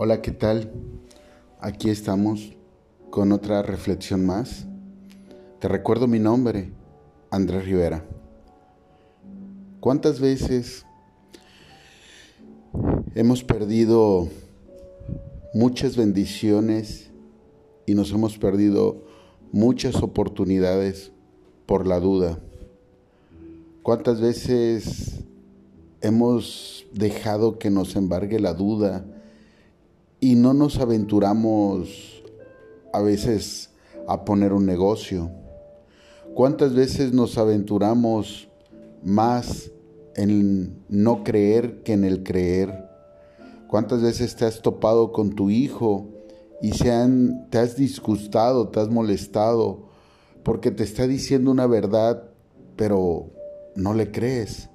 Hola, ¿qué tal? Aquí estamos con otra reflexión más. Te recuerdo mi nombre, Andrés Rivera. ¿Cuántas veces hemos perdido muchas bendiciones y nos hemos perdido muchas oportunidades por la duda? ¿Cuántas veces hemos dejado que nos embargue la duda y no nos aventuramos a veces a poner un negocio? ¿Cuántas veces nos aventuramos más en no creer que en el creer? ¿Cuántas veces te has topado con tu hijo y se han, te has disgustado, te has molestado porque te está diciendo una verdad, pero no le crees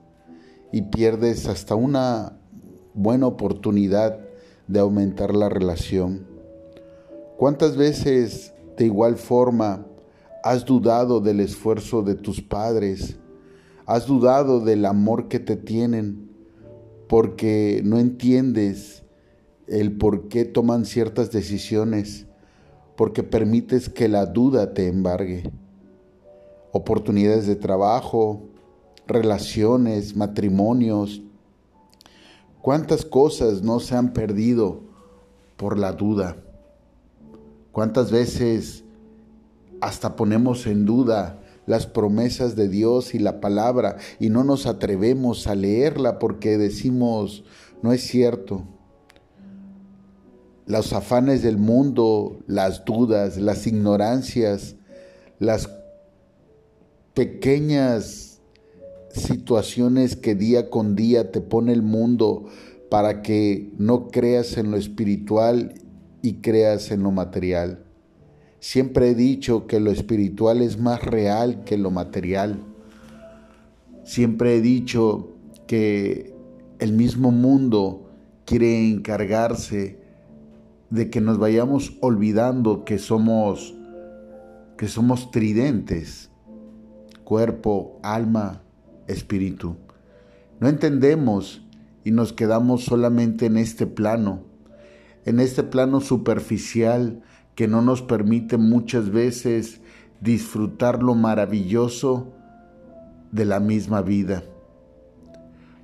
y pierdes hasta una buena oportunidad de aumentar la relación. ¿Cuántas veces de igual forma has dudado del esfuerzo de tus padres? ¿Has dudado del amor que te tienen porque no entiendes el por qué toman ciertas decisiones? Porque permites que la duda te embargue. Oportunidades de trabajo, relaciones, matrimonios. ¿Cuántas cosas no se han perdido por la duda? ¿Cuántas veces hasta ponemos en duda las promesas de Dios y la palabra y no nos atrevemos a leerla porque decimos, no es cierto? Los afanes del mundo, las dudas, las ignorancias, las pequeñas situaciones que día con día te pone el mundo para que no creas en lo espiritual y creas en lo material. Siempre he dicho que lo espiritual es más real que lo material. Siempre he dicho que el mismo mundo quiere encargarse de que nos vayamos olvidando que somos que somos tridentes, cuerpo, alma espíritu. No entendemos y nos quedamos solamente en este plano, en este plano superficial que no nos permite muchas veces disfrutar lo maravilloso de la misma vida.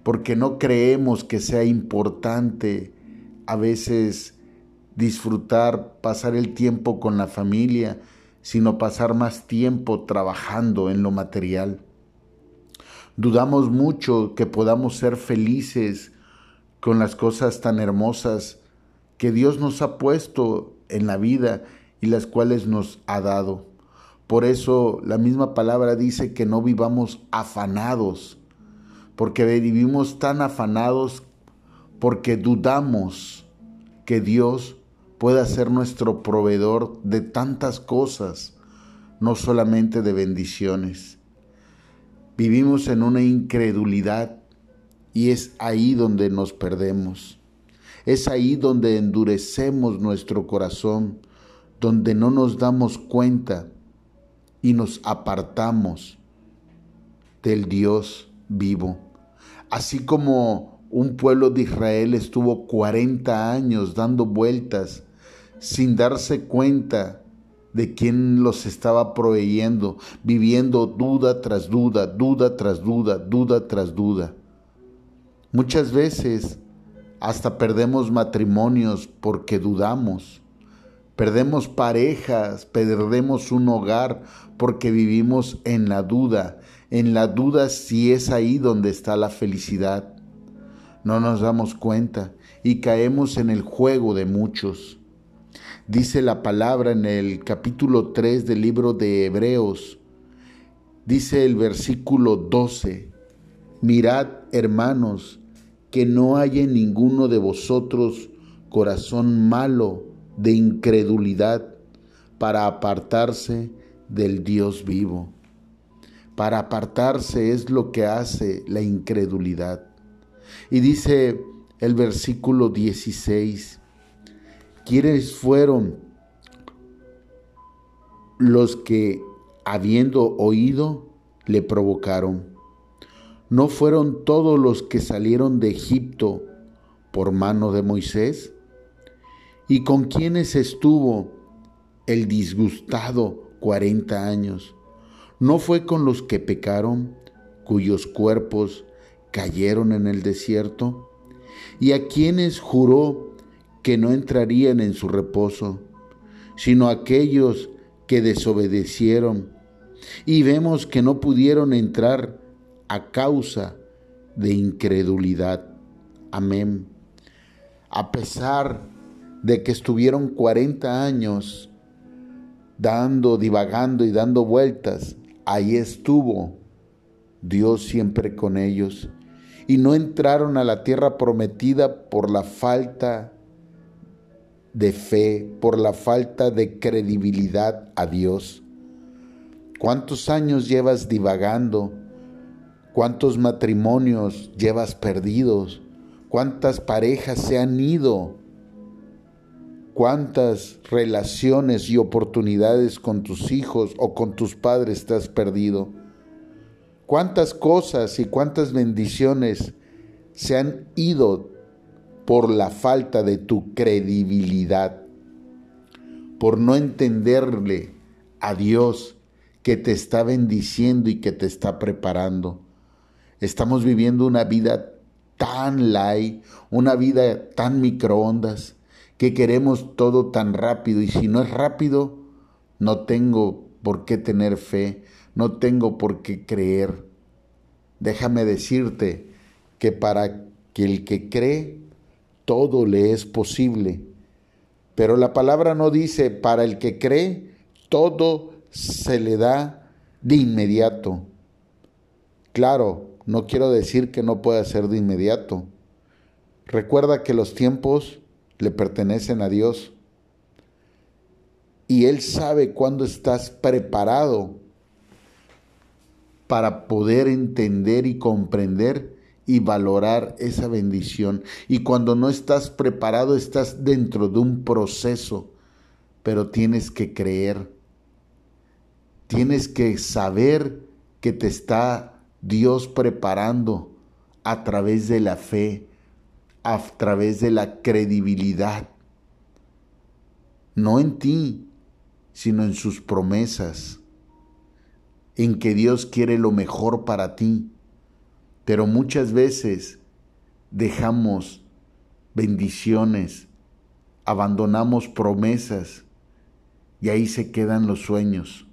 Porque no creemos que sea importante a veces disfrutar, pasar el tiempo con la familia, sino pasar más tiempo trabajando en lo material. Dudamos mucho que podamos ser felices con las cosas tan hermosas que Dios nos ha puesto en la vida y las cuales nos ha dado. Por eso la misma palabra dice que no vivamos afanados, porque vivimos tan afanados porque dudamos que Dios pueda ser nuestro proveedor de tantas cosas, no solamente de bendiciones. Vivimos en una incredulidad y es ahí donde nos perdemos. Es ahí donde endurecemos nuestro corazón, donde no nos damos cuenta y nos apartamos del Dios vivo. Así como un pueblo de Israel estuvo 40 años dando vueltas sin darse cuenta de quién los estaba proveyendo, viviendo duda tras duda, duda tras duda, duda tras duda. Muchas veces hasta perdemos matrimonios porque dudamos. Perdemos parejas, perdemos un hogar porque vivimos en la duda, en la duda si es ahí donde está la felicidad. No nos damos cuenta y caemos en el juego de muchos. Dice la palabra en el capítulo 3 del libro de Hebreos, dice el versículo 12, mirad hermanos, que no haya en ninguno de vosotros corazón malo de incredulidad para apartarse del Dios vivo. Para apartarse es lo que hace la incredulidad. Y dice el versículo 16, ¿Quiénes fueron los que, habiendo oído, le provocaron? ¿No fueron todos los que salieron de Egipto por mano de Moisés? ¿Y con quiénes estuvo el disgustado cuarenta años? ¿No fue con los que pecaron, cuyos cuerpos cayeron en el desierto? ¿Y a quienes juró que no entrarían en su reposo, sino aquellos que desobedecieron? Y vemos que no pudieron entrar a causa de incredulidad. Amén. A pesar de que estuvieron 40 años dando, divagando y dando vueltas, ahí estuvo Dios siempre con ellos. Y no entraron a la tierra prometida por la falta de fe, por la falta de credibilidad a Dios. ¿Cuántos años llevas divagando? ¿Cuántos matrimonios llevas perdidos? ¿Cuántas parejas se han ido? ¿Cuántas relaciones y oportunidades con tus hijos o con tus padres te has perdido? ¿Cuántas cosas y cuántas bendiciones se han ido por la falta de tu credibilidad? Por no entenderle a Dios que te está bendiciendo y que te está preparando. Estamos viviendo una vida tan light, una vida tan microondas, que queremos todo tan rápido y si no es rápido, no tengo por qué tener fe, no tengo por qué creer. Déjame decirte que para que el que cree, todo le es posible. Pero la palabra no dice, para el que cree, todo se le da de inmediato. Claro, no quiero decir que no pueda ser de inmediato. Recuerda que los tiempos le pertenecen a Dios. Y Él sabe cuándo estás preparado para poder entender y comprender y valorar esa bendición. Y cuando no estás preparado, estás dentro de un proceso, pero tienes que creer Tienes que saber que te está Dios preparando a través de la fe, a través de la credibilidad. No en ti, sino en sus promesas, en que Dios quiere lo mejor para ti. Pero muchas veces dejamos bendiciones, abandonamos promesas y ahí se quedan los sueños.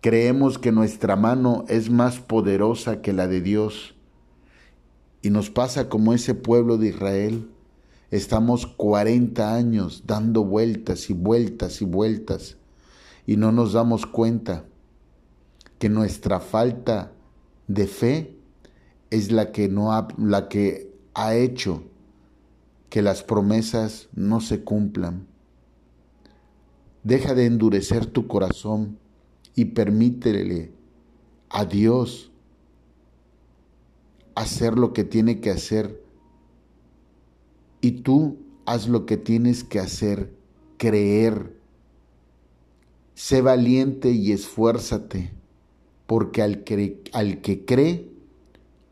Creemos que nuestra mano es más poderosa que la de Dios. Y nos pasa como ese pueblo de Israel. Estamos 40 años dando vueltas y vueltas y vueltas y no nos damos cuenta que nuestra falta de fe es la que, no ha, la que ha hecho que las promesas no se cumplan. Deja de endurecer tu corazón y permítele a Dios hacer lo que tiene que hacer y tú haz lo que tienes que hacer, creer. Sé valiente y esfuérzate, porque al al que cree,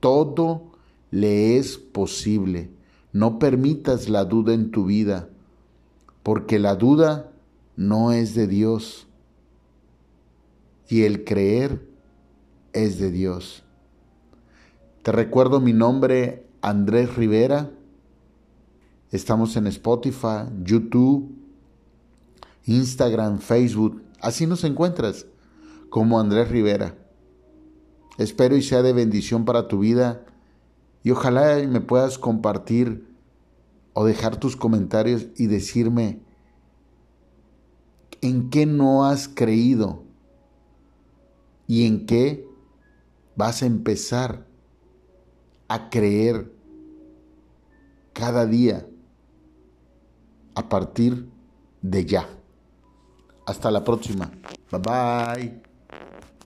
todo le es posible. No permitas la duda en tu vida, porque la duda no es de Dios y el creer es de Dios. Te recuerdo mi nombre, Andrés Rivera. Estamos en Spotify, YouTube, Instagram, Facebook. Así nos encuentras como Andrés Rivera. Espero y sea de bendición para tu vida y ojalá me puedas compartir o dejar tus comentarios y decirme en qué no has creído y en qué vas a empezar a creer cada día a partir de ya. Hasta la próxima. Bye bye.